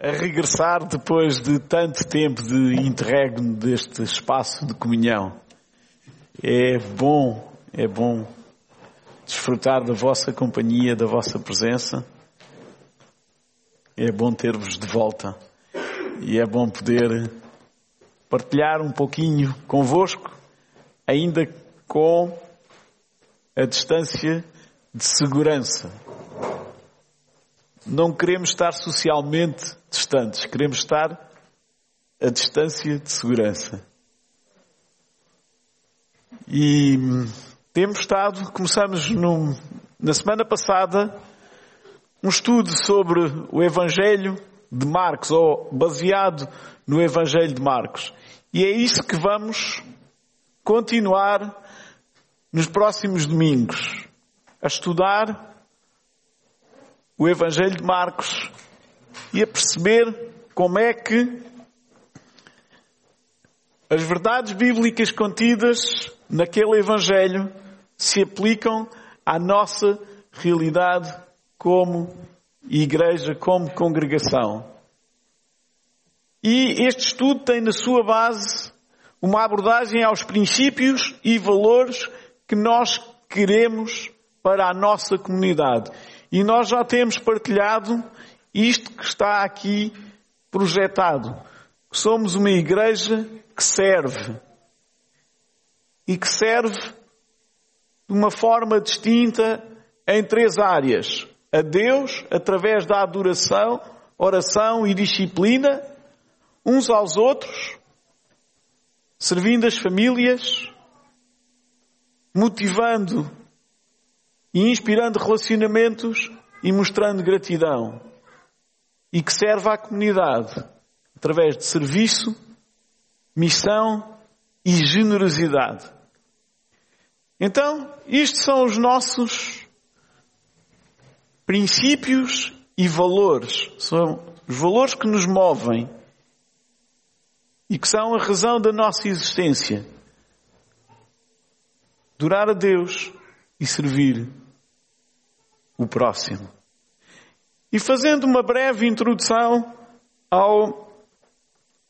a regressar depois de tanto tempo de interregno deste espaço de comunhão. É bom, é bom desfrutar da vossa companhia, da vossa presença. É bom ter-vos de volta e é bom poder partilhar um pouquinho convosco, ainda com a distância de segurança. Não queremos estar socialmente distantes, queremos estar a distância de segurança. E temos estado, começamos na semana passada, um estudo sobre o Evangelho de Marcos, ou baseado no Evangelho de Marcos. E é isso que vamos continuar nos próximos domingos, a estudar o Evangelho de Marcos e a perceber como é que as verdades bíblicas contidas naquele Evangelho se aplicam à nossa realidade como igreja, como congregação. E este estudo tem na sua base uma abordagem aos princípios e valores que nós queremos para a nossa comunidade. E nós já temos partilhado isto que está aqui projetado. Somos uma igreja que serve. E que serve de uma forma distinta em três áreas. A Deus, através da adoração, oração e disciplina, uns aos outros, servindo as famílias, motivando e inspirando relacionamentos e mostrando gratidão. E que serve à comunidade através de serviço, missão e generosidade. Então, isto são os nossos princípios e valores. São os valores que nos movem e que são a razão da nossa existência. Durar a Deus e servir o próximo. E fazendo uma breve introdução ao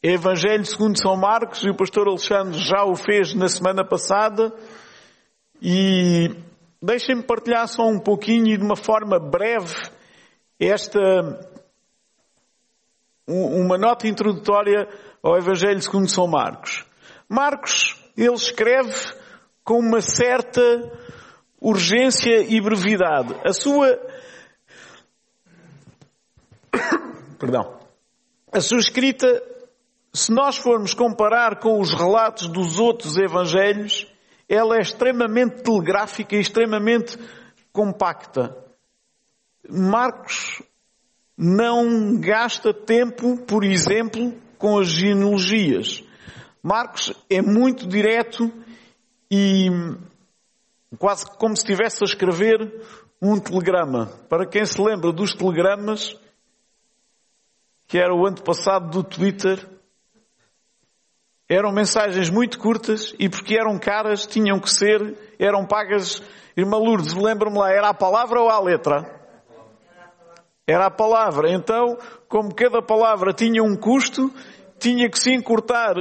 Evangelho segundo São Marcos, e o pastor Alexandre já o fez na semana passada, e deixem-me partilhar só um pouquinho e de uma forma breve esta uma nota introdutória ao Evangelho segundo São Marcos. Marcos, ele escreve com uma certa urgência e brevidade. A sua perdão. A sua escrita, se nós formos comparar com os relatos dos outros evangelhos, ela é extremamente telegráfica e extremamente compacta. Marcos não gasta tempo, por exemplo, com as genealogias. Marcos é muito direto e quase como se estivesse a escrever um telegrama. Para quem se lembra dos telegramas, que era o antepassado do Twitter, eram mensagens muito curtas e porque eram caras tinham que ser, eram pagas. Irmã Lourdes, lembra-me lá, era a palavra ou a letra? Era a palavra. Então, como cada palavra tinha um custo, tinha que se encurtar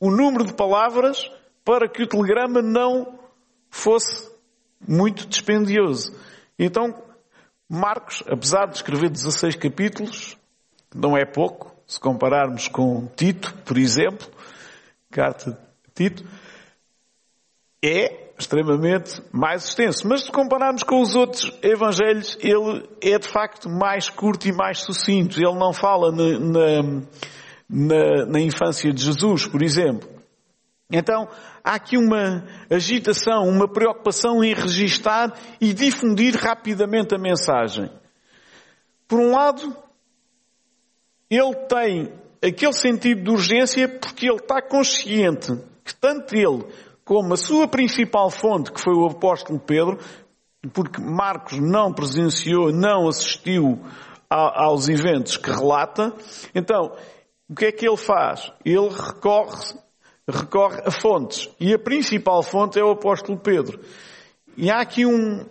o número de palavras para que o telegrama não fosse muito dispendioso. Então, Marcos, apesar de escrever 16 capítulos, não é pouco, se compararmos com Tito, por exemplo, carta de Tito, é extremamente mais extenso. Mas se compararmos com os outros evangelhos, ele é de facto mais curto e mais sucinto. Ele não fala na, na, na, na infância de Jesus, por exemplo. Então, há aqui uma agitação, uma preocupação em registar e difundir rapidamente a mensagem. Por um lado, ele tem aquele sentido de urgência porque ele está consciente que tanto ele como a sua principal fonte, que foi o apóstolo Pedro, porque Marcos não presenciou, não assistiu aos eventos que relata, então, o que é que ele faz? Ele recorre, recorre a fontes. E a principal fonte é o apóstolo Pedro. E há aqui um,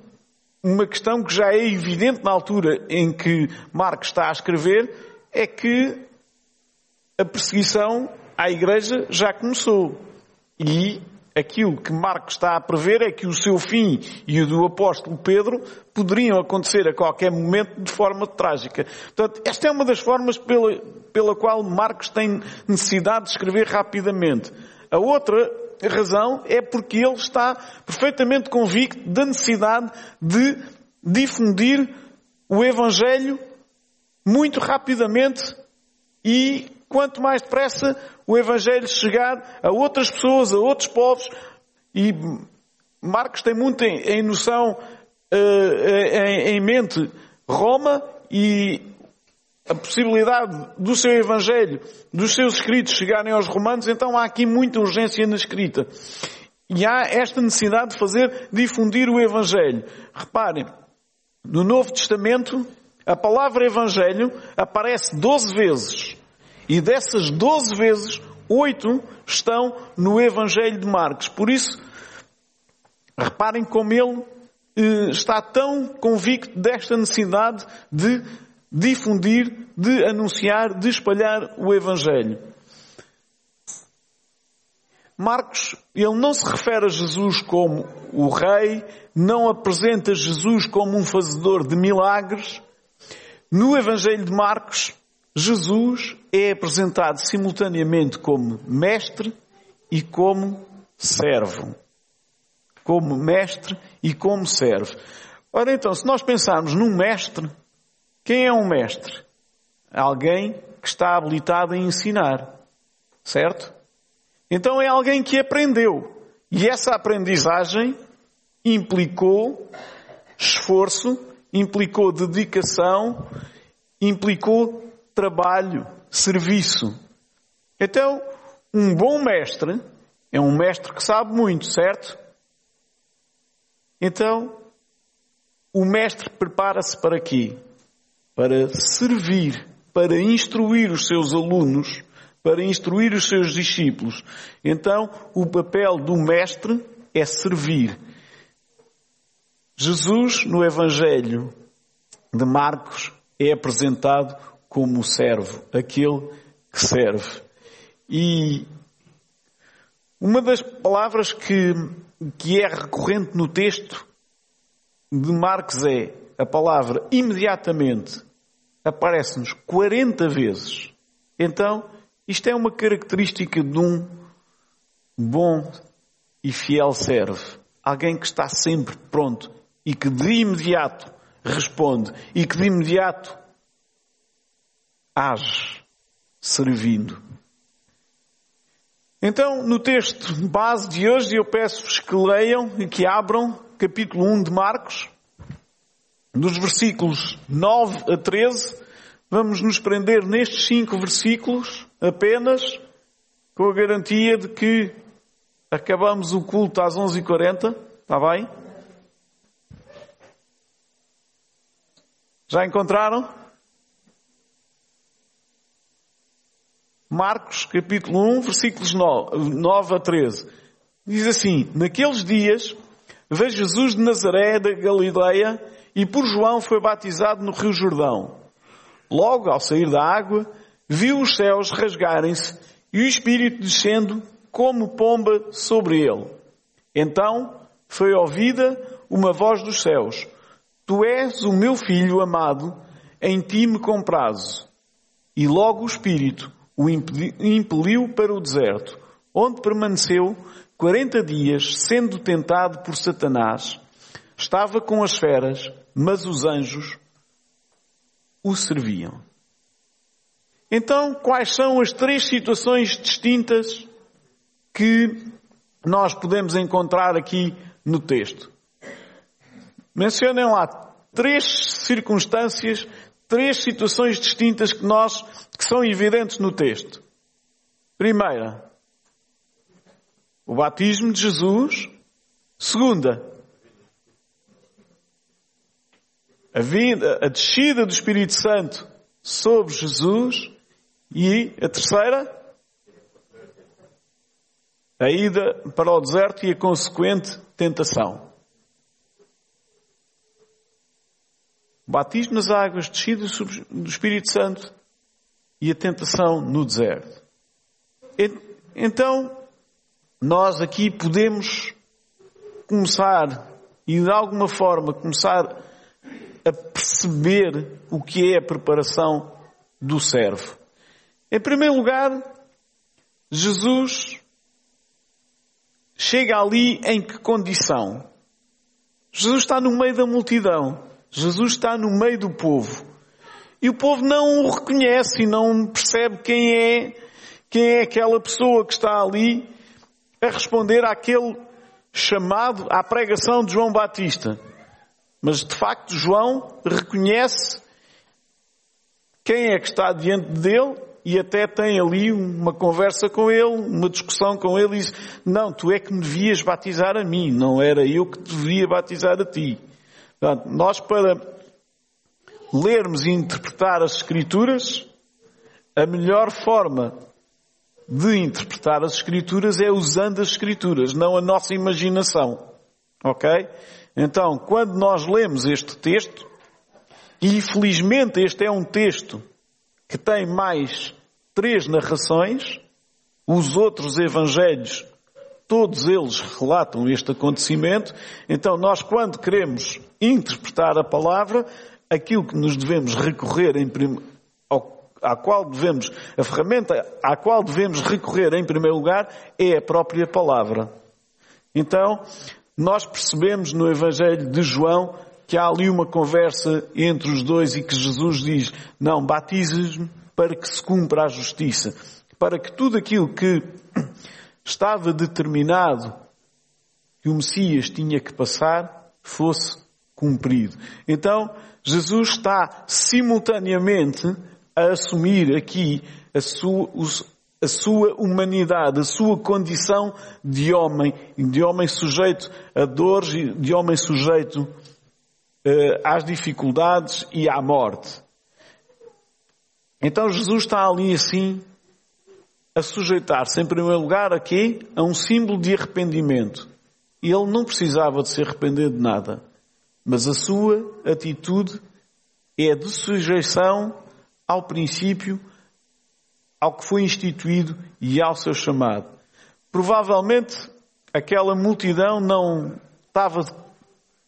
uma questão que já é evidente na altura em que Marcos está a escrever, é que a perseguição à igreja já começou. E aquilo que Marcos está a prever é que o seu fim e o do apóstolo Pedro poderiam acontecer a qualquer momento de forma trágica. Portanto, esta é uma das formas pela, pela qual Marcos tem necessidade de escrever rapidamente. A outra razão é porque ele está perfeitamente convicto da necessidade de difundir o Evangelho muito rapidamente e quanto mais depressa o Evangelho chegar a outras pessoas, a outros povos, e Marcos tem muito em, em noção, uh, em, em mente, Roma e a possibilidade do seu Evangelho, dos seus escritos chegarem aos romanos, então há aqui muita urgência na escrita. E há esta necessidade de fazer difundir o Evangelho. Reparem, no Novo Testamento, a palavra Evangelho aparece 12 vezes. E dessas 12 vezes, oito estão no Evangelho de Marcos. Por isso, reparem como ele eh, está tão convicto desta necessidade de difundir, de anunciar, de espalhar o Evangelho. Marcos, ele não se refere a Jesus como o Rei, não apresenta Jesus como um fazedor de milagres. No Evangelho de Marcos, Jesus é apresentado simultaneamente como mestre e como servo. Como mestre e como servo. Ora então, se nós pensarmos num mestre, quem é um mestre? Alguém que está habilitado a ensinar. Certo? Então é alguém que aprendeu. E essa aprendizagem implicou esforço, implicou dedicação, implicou trabalho, serviço. Então, um bom mestre é um mestre que sabe muito, certo? Então, o mestre prepara-se para quê? Para servir, para instruir os seus alunos, para instruir os seus discípulos. Então, o papel do mestre é servir. Jesus, no Evangelho de Marcos, é apresentado como servo, aquele que serve. E uma das palavras que, que é recorrente no texto de Marcos é a palavra imediatamente. Aparece-nos 40 vezes. Então, isto é uma característica de um bom e fiel servo. Alguém que está sempre pronto e que de imediato responde e que de imediato age servindo. Então, no texto base de hoje, eu peço-vos que leiam e que abram capítulo 1 de Marcos, dos versículos 9 a 13. Vamos nos prender nestes cinco versículos apenas, com a garantia de que acabamos o culto às 11h40. Está bem? Já encontraram? Marcos capítulo 1, versículos 9 a 13. Diz assim, naqueles dias veio Jesus de Nazaré da Galileia e por João foi batizado no rio Jordão. Logo, ao sair da água, viu os céus rasgarem-se e o Espírito descendo como pomba sobre ele. Então foi ouvida uma voz dos céus. Tu és o meu filho amado, em ti me comprazo. E logo o Espírito o impeliu para o deserto, onde permaneceu quarenta dias, sendo tentado por Satanás. Estava com as feras, mas os anjos o serviam. Então, quais são as três situações distintas que nós podemos encontrar aqui no texto? Mencionem lá três circunstâncias três situações distintas que nós, que são evidentes no texto. Primeira, o batismo de Jesus. Segunda, a a descida do Espírito Santo sobre Jesus. E a terceira, a ida para o deserto e a consequente tentação. Batismo nas águas, descida do Espírito Santo e a tentação no deserto. Então, nós aqui podemos começar e de alguma forma começar a perceber o que é a preparação do servo. Em primeiro lugar, Jesus chega ali em que condição? Jesus está no meio da multidão. Jesus está no meio do povo. E o povo não o reconhece e não percebe quem é, quem é aquela pessoa que está ali a responder àquele chamado à pregação de João Batista. Mas de facto João reconhece quem é que está diante dele e até tem ali uma conversa com ele, uma discussão com ele e diz, não, tu é que me devias batizar a mim, não era eu que devia batizar a ti. Portanto, nós para lermos e interpretar as Escrituras, a melhor forma de interpretar as Escrituras é usando as Escrituras, não a nossa imaginação. Ok? Então, quando nós lemos este texto, e infelizmente este é um texto que tem mais três narrações, os outros evangelhos, todos eles relatam este acontecimento, então nós quando queremos interpretar a palavra, aquilo que nos devemos recorrer em prim... à qual devemos, a ferramenta à qual devemos recorrer em primeiro lugar é a própria palavra. Então, nós percebemos no Evangelho de João que há ali uma conversa entre os dois e que Jesus diz, não, batizes-me para que se cumpra a justiça, para que tudo aquilo que estava determinado que o Messias tinha que passar fosse cumprido. Então, Jesus está simultaneamente a assumir aqui a sua, a sua humanidade, a sua condição de homem, de homem sujeito a dores, de homem sujeito uh, às dificuldades e à morte. Então Jesus está ali assim a sujeitar-se em primeiro lugar a quê? A um símbolo de arrependimento. E ele não precisava de se arrepender de nada. Mas a sua atitude é de sujeição ao princípio, ao que foi instituído e ao seu chamado. Provavelmente aquela multidão não estava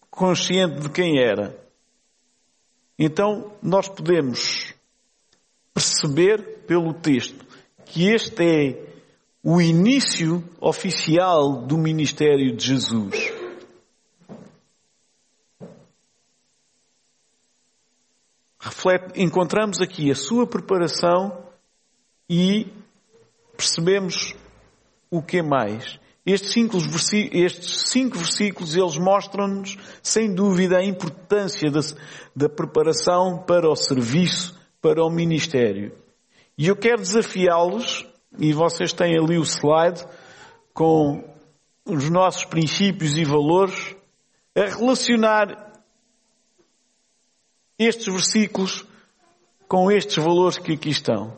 consciente de quem era. Então nós podemos perceber pelo texto que este é o início oficial do ministério de Jesus. reflete, encontramos aqui a sua preparação e percebemos o que mais. Estes cinco, estes cinco versículos, eles mostram-nos, sem dúvida, a importância da, da preparação para o serviço, para o ministério. E eu quero desafiá-los, e vocês têm ali o slide, com os nossos princípios e valores, a relacionar estes versículos com estes valores que aqui estão.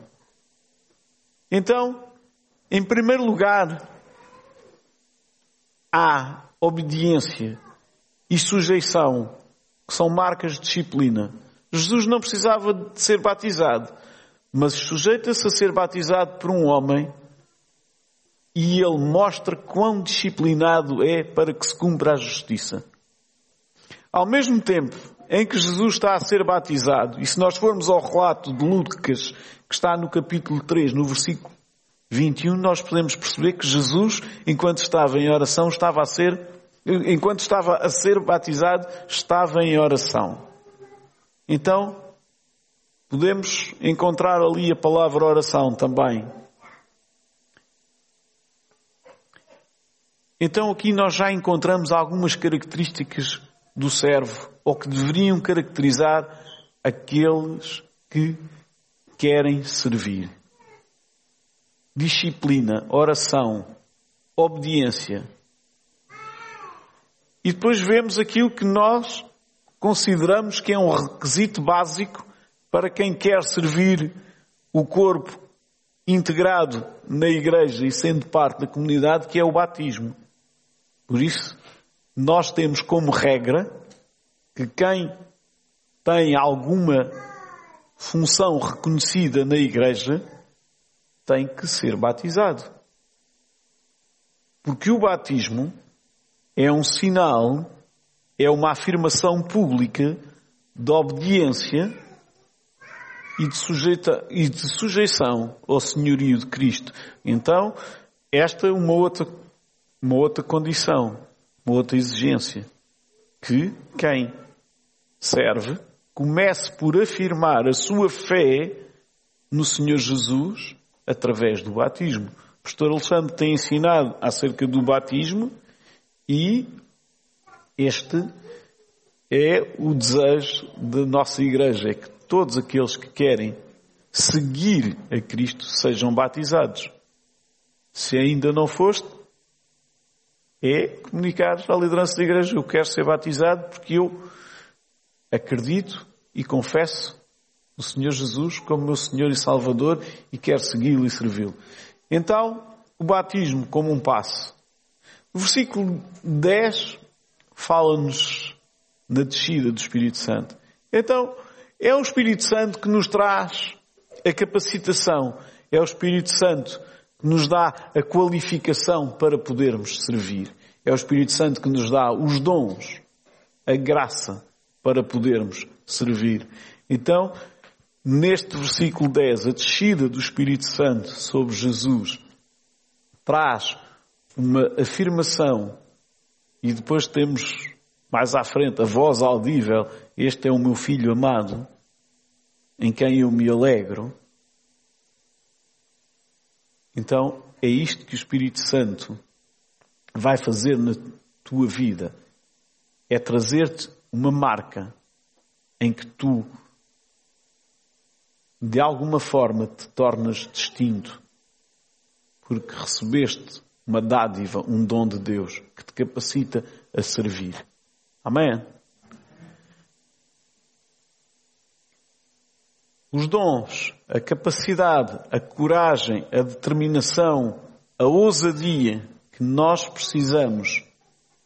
Então, em primeiro lugar, há obediência e sujeição, que são marcas de disciplina. Jesus não precisava de ser batizado, mas sujeita-se a ser batizado por um homem e ele mostra quão disciplinado é para que se cumpra a justiça. Ao mesmo tempo, em que Jesus está a ser batizado, e se nós formos ao relato de Lucas, que está no capítulo 3, no versículo 21, nós podemos perceber que Jesus, enquanto estava em oração, estava a ser, enquanto estava a ser batizado, estava em oração. Então, podemos encontrar ali a palavra oração também. Então aqui nós já encontramos algumas características do servo, ou que deveriam caracterizar aqueles que querem servir. Disciplina, oração, obediência. E depois vemos aquilo que nós consideramos que é um requisito básico para quem quer servir o corpo integrado na igreja e sendo parte da comunidade, que é o batismo. Por isso, nós temos como regra que quem tem alguma função reconhecida na igreja, tem que ser batizado. Porque o batismo é um sinal, é uma afirmação pública de obediência e de, sujeita, e de sujeição ao senhorio de Cristo. Então, esta é uma outra, uma outra condição, uma outra exigência. Que quem serve comece por afirmar a sua fé no Senhor Jesus através do batismo. O pastor Alexandre tem ensinado acerca do batismo e este é o desejo da nossa igreja, é que todos aqueles que querem seguir a Cristo sejam batizados. Se ainda não foste, é comunicar à liderança da igreja, eu quero ser batizado porque eu acredito e confesso o Senhor Jesus como meu Senhor e Salvador e quero segui-lo e servi-lo. Então, o batismo como um passo. O versículo 10 fala-nos na descida do Espírito Santo. Então, é o Espírito Santo que nos traz a capacitação, é o Espírito Santo que nos dá a qualificação para podermos servir. É o Espírito Santo que nos dá os dons, a graça para podermos servir. Então, neste versículo 10, a descida do Espírito Santo sobre Jesus traz uma afirmação e depois temos mais à frente a voz audível, este é o meu filho amado, em quem eu me alegro. Então, é isto que o Espírito Santo vai fazer na tua vida. É trazer-te uma marca em que tu, de alguma forma, te tornas distinto, porque recebeste uma dádiva, um dom de Deus que te capacita a servir. Amém? Os dons, a capacidade, a coragem, a determinação, a ousadia que nós precisamos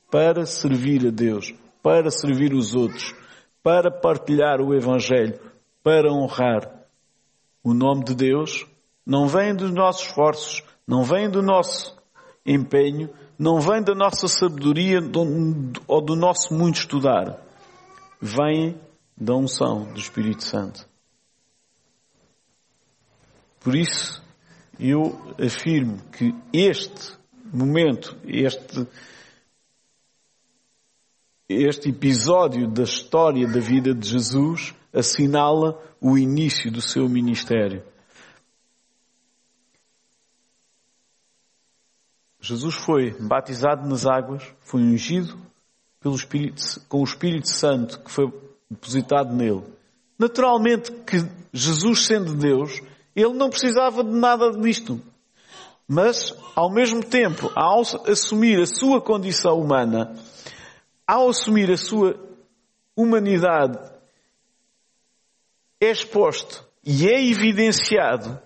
para servir a Deus, para servir os outros, para partilhar o Evangelho, para honrar o nome de Deus, não vem dos nossos esforços, não vem do nosso empenho, não vem da nossa sabedoria ou do nosso muito estudar. Vem da unção do Espírito Santo. Por isso, eu afirmo que este momento, este este episódio da história da vida de Jesus assinala o início do seu ministério. Jesus foi batizado nas águas, foi ungido pelo Espírito, com o Espírito Santo que foi depositado nele. Naturalmente que Jesus sendo Deus, ele não precisava de nada disto. Mas, ao mesmo tempo, ao assumir a sua condição humana, ao assumir a sua humanidade, é exposto e é evidenciado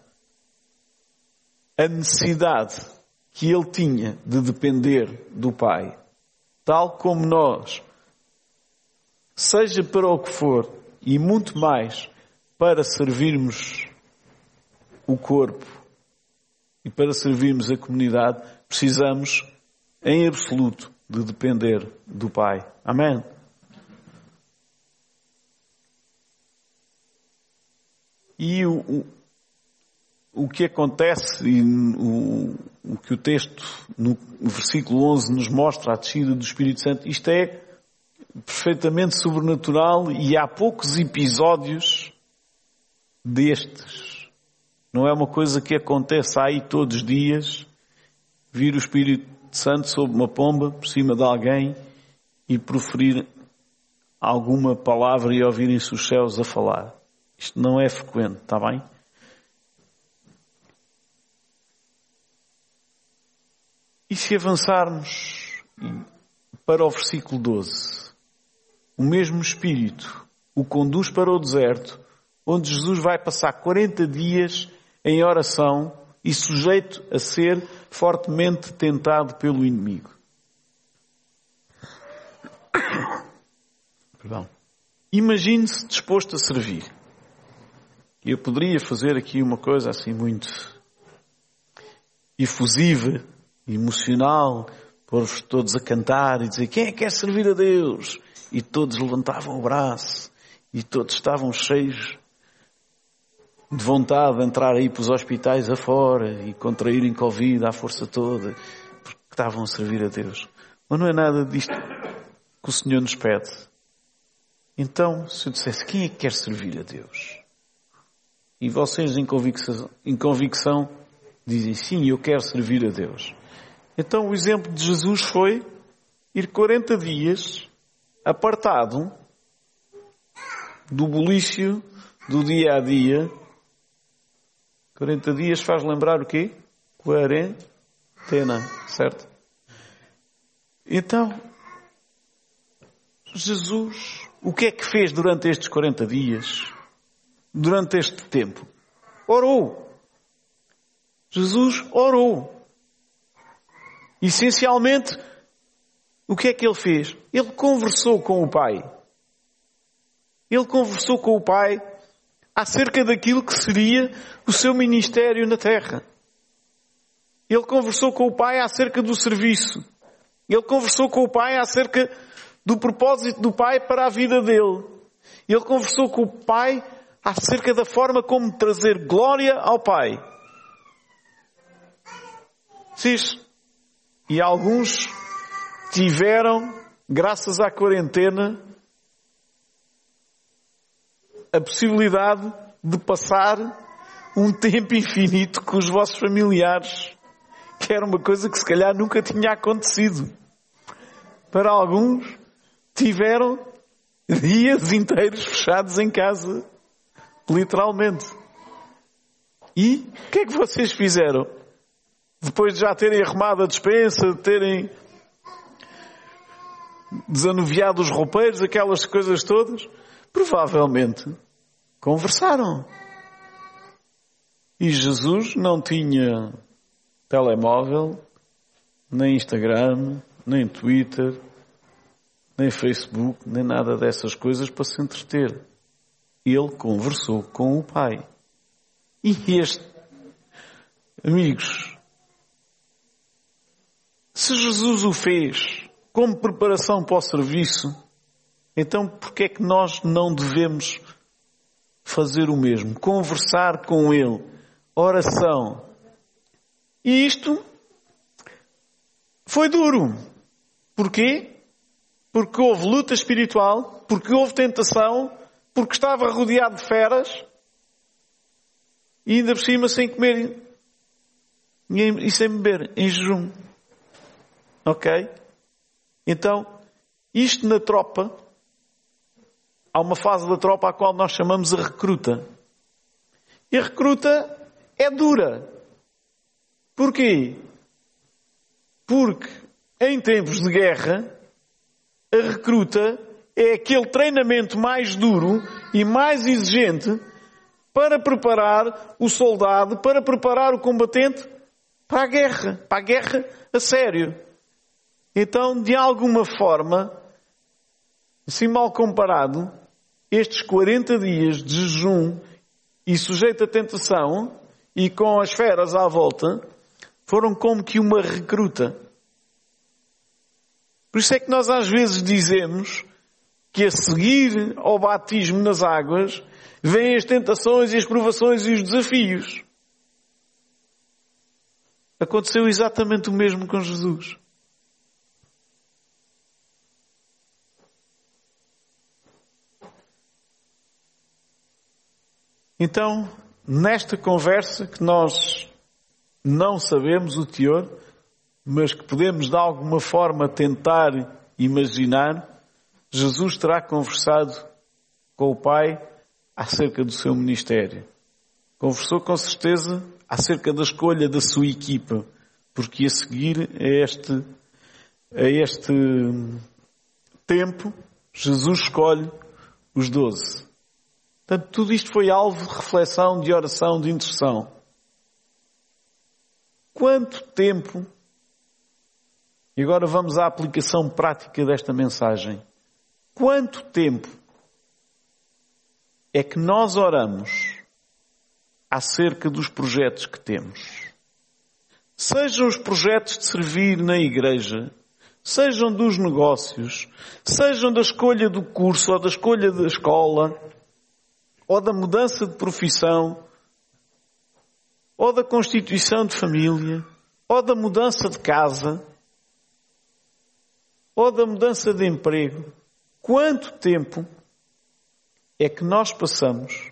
a necessidade que ele tinha de depender do Pai. Tal como nós, seja para o que for, e muito mais para servirmos o corpo e para servirmos a comunidade, precisamos, em absoluto, de depender do Pai. Amém? E o, o, o que acontece, e o, o que o texto no versículo 11 nos mostra, a descida do Espírito Santo, isto é perfeitamente sobrenatural e há poucos episódios destes. Não é uma coisa que acontece aí todos os dias, vir o Espírito Santo sob uma pomba por cima de alguém e proferir alguma palavra e ouvirem-se os céus a falar. Isto não é frequente, está bem? E se avançarmos para o versículo 12, o mesmo Espírito o conduz para o deserto, onde Jesus vai passar 40 dias em oração e sujeito a ser fortemente tentado pelo inimigo. Perdão. Imagine-se disposto a servir. Eu poderia fazer aqui uma coisa assim muito efusiva, emocional, pôr-vos todos a cantar e dizer quem é que quer servir a Deus? E todos levantavam o braço e todos estavam cheios de vontade de entrar aí para os hospitais afora e contraírem Covid à força toda, porque estavam a servir a Deus. Mas não é nada disto que o Senhor nos pede. Então, se eu dissesse, quem é que quer servir a Deus? E vocês em convicção, em convicção dizem, sim, eu quero servir a Deus. Então o exemplo de Jesus foi ir 40 dias apartado do bulício do dia a dia. 40 dias faz lembrar o quê? Quarentena, certo? Então, Jesus, o que é que fez durante estes 40 dias? Durante este tempo? Orou. Jesus orou. Essencialmente, o que é que ele fez? Ele conversou com o Pai. Ele conversou com o Pai acerca daquilo que seria o seu ministério na terra. Ele conversou com o Pai acerca do serviço. Ele conversou com o Pai acerca do propósito do Pai para a vida dele. Ele conversou com o Pai acerca da forma como trazer glória ao Pai. Sim. E alguns tiveram, graças à quarentena, a possibilidade de passar um tempo infinito com os vossos familiares, que era uma coisa que se calhar nunca tinha acontecido. Para alguns, tiveram dias inteiros fechados em casa, literalmente. E o que é que vocês fizeram? Depois de já terem arrumado a despensa, de terem desanuviado os roupeiros, aquelas coisas todas, provavelmente conversaram. E Jesus não tinha telemóvel, nem Instagram, nem Twitter, nem Facebook, nem nada dessas coisas para se entreter. Ele conversou com o Pai. E este, amigos, se Jesus o fez como preparação para o serviço, então por que é que nós não devemos fazer o mesmo? Conversar com Ele. Oração. E isto foi duro. Porquê? Porque houve luta espiritual, porque houve tentação, porque estava rodeado de feras e ainda por cima sem comer e sem beber, em jejum. Ok? Então, isto na tropa, há uma fase da tropa à qual nós chamamos a recruta. E a recruta é dura. Porquê? Porque em tempos de guerra, a recruta é aquele treinamento mais duro e mais exigente para preparar o soldado, para preparar o combatente para a guerra, para a guerra a sério. Então, de alguma forma, assim mal comparado, estes 40 dias de jejum e sujeito a tentação e com as feras à volta, foram como que uma recruta. Por isso é que nós às vezes dizemos que a seguir ao batismo nas águas vêm as tentações e as provações e os desafios. Aconteceu exatamente o mesmo com Jesus. Então, nesta conversa que nós não sabemos o teor, mas que podemos de alguma forma tentar imaginar, Jesus terá conversado com o Pai acerca do seu ministério. Conversou com certeza acerca da escolha da sua equipa, porque a seguir a este, a este tempo, Jesus escolhe os doze. Portanto, tudo isto foi alvo de reflexão, de oração, de intercessão. Quanto tempo, e agora vamos à aplicação prática desta mensagem. Quanto tempo é que nós oramos acerca dos projetos que temos. Sejam os projetos de servir na igreja, sejam dos negócios, sejam da escolha do curso ou da escolha da escola, ou da mudança de profissão, ou da constituição de família, ou da mudança de casa, ou da mudança de emprego. Quanto tempo é que nós passamos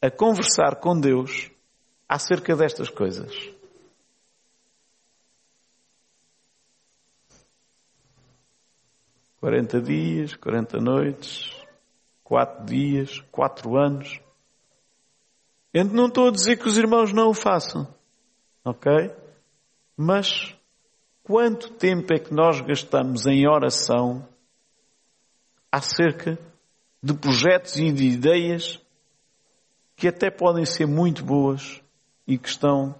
a conversar com Deus acerca destas coisas? Quarenta dias, quarenta noites, quatro dias, quatro anos. Eu não estou a dizer que os irmãos não o façam, ok? Mas quanto tempo é que nós gastamos em oração acerca de projetos e de ideias que até podem ser muito boas e que estão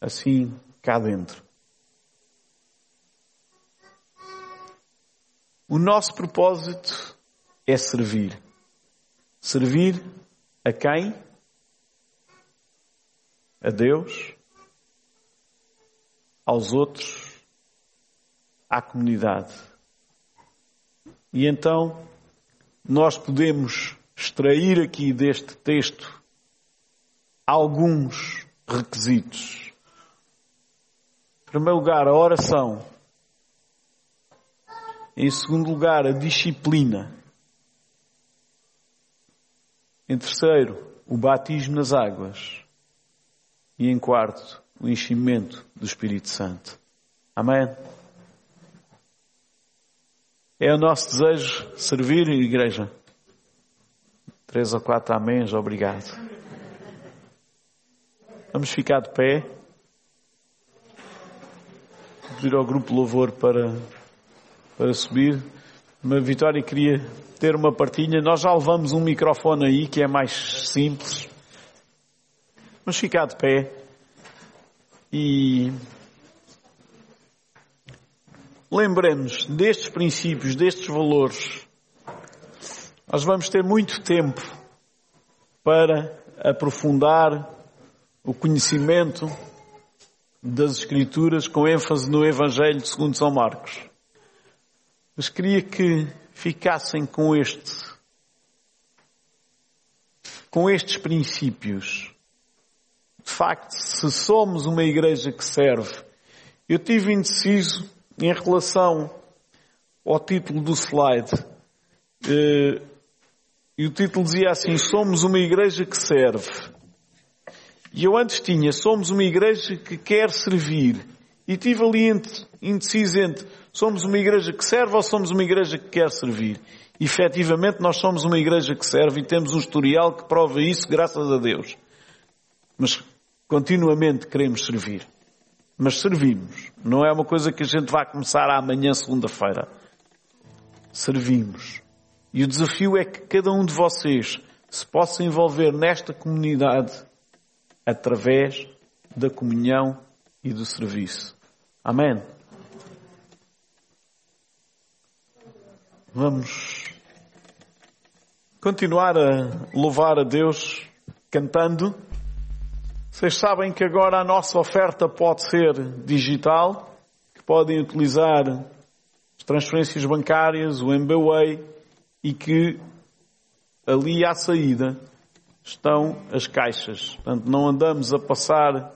assim cá dentro? O nosso propósito é servir. Servir a quem? A Deus, aos outros, à comunidade. E então, nós podemos extrair aqui deste texto alguns requisitos. Em primeiro lugar, a oração. Em segundo lugar, a disciplina. Em terceiro, o batismo nas águas. E em quarto, o enchimento do Espírito Santo. Amém? É o nosso desejo servir a igreja. Três ou quatro améns, obrigado. Vamos ficar de pé. Vou pedir ao grupo louvor para, para subir. Uma Vitória queria ter uma partilha. Nós já levamos um microfone aí que é mais simples. Vamos ficar de pé. E lembremos destes princípios, destes valores. Nós vamos ter muito tempo para aprofundar o conhecimento das Escrituras com ênfase no Evangelho segundo São Marcos. Mas queria que ficassem com este, com estes princípios. De facto, se somos uma igreja que serve, eu tive indeciso em relação ao título do slide. Eh, e o título dizia assim: Somos uma igreja que serve. E eu antes tinha: Somos uma igreja que quer servir. E tive ali indeciso entre: Somos uma igreja que serve ou somos uma igreja que quer servir? E, efetivamente, nós somos uma igreja que serve e temos um historial que prova isso, graças a Deus. Mas continuamente queremos servir. Mas servimos. Não é uma coisa que a gente vai começar amanhã, segunda-feira. Servimos. E o desafio é que cada um de vocês se possa envolver nesta comunidade através da comunhão e do serviço. Amém? Vamos continuar a louvar a Deus cantando. Vocês sabem que agora a nossa oferta pode ser digital, que podem utilizar as transferências bancárias, o MBWay, e que ali à saída estão as caixas. Portanto, não andamos a passar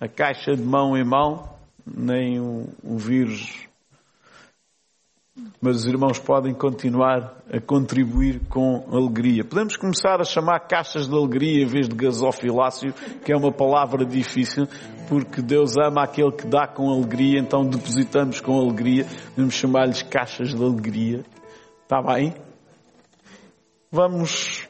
a caixa de mão em mão, nem o, o vírus. Mas os irmãos podem continuar a contribuir com alegria. Podemos começar a chamar caixas de alegria em vez de gasofilácio, que é uma palavra difícil, porque Deus ama aquele que dá com alegria, então depositamos com alegria. Podemos chamar-lhes caixas de alegria. Está bem? Vamos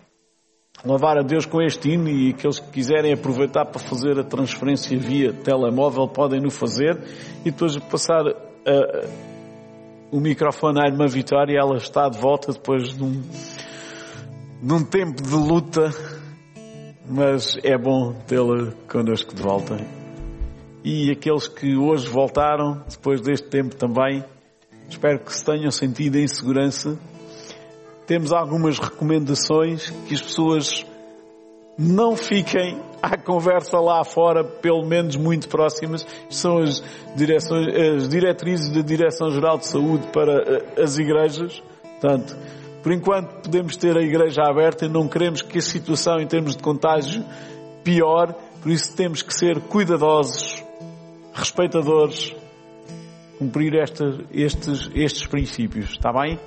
louvar a Deus com este hino e aqueles que quiserem aproveitar para fazer a transferência via telemóvel podem no fazer e depois passar uh, o microfone à irmã Vitória ela está de volta depois de um, de um tempo de luta mas é bom tê-la connosco de volta. E aqueles que hoje voltaram depois deste tempo também espero que se tenham sentido em segurança. Temos algumas recomendações que as pessoas não fiquem à conversa lá fora, pelo menos muito próximas. São as, direções, as diretrizes da Direção-Geral de Saúde para eh, as igrejas. Portanto, por enquanto podemos ter a igreja aberta e não queremos que a situação em termos de contágio pior, por isso temos que ser cuidadosos, respeitadores, cumprir estes, estes princípios. Está bem?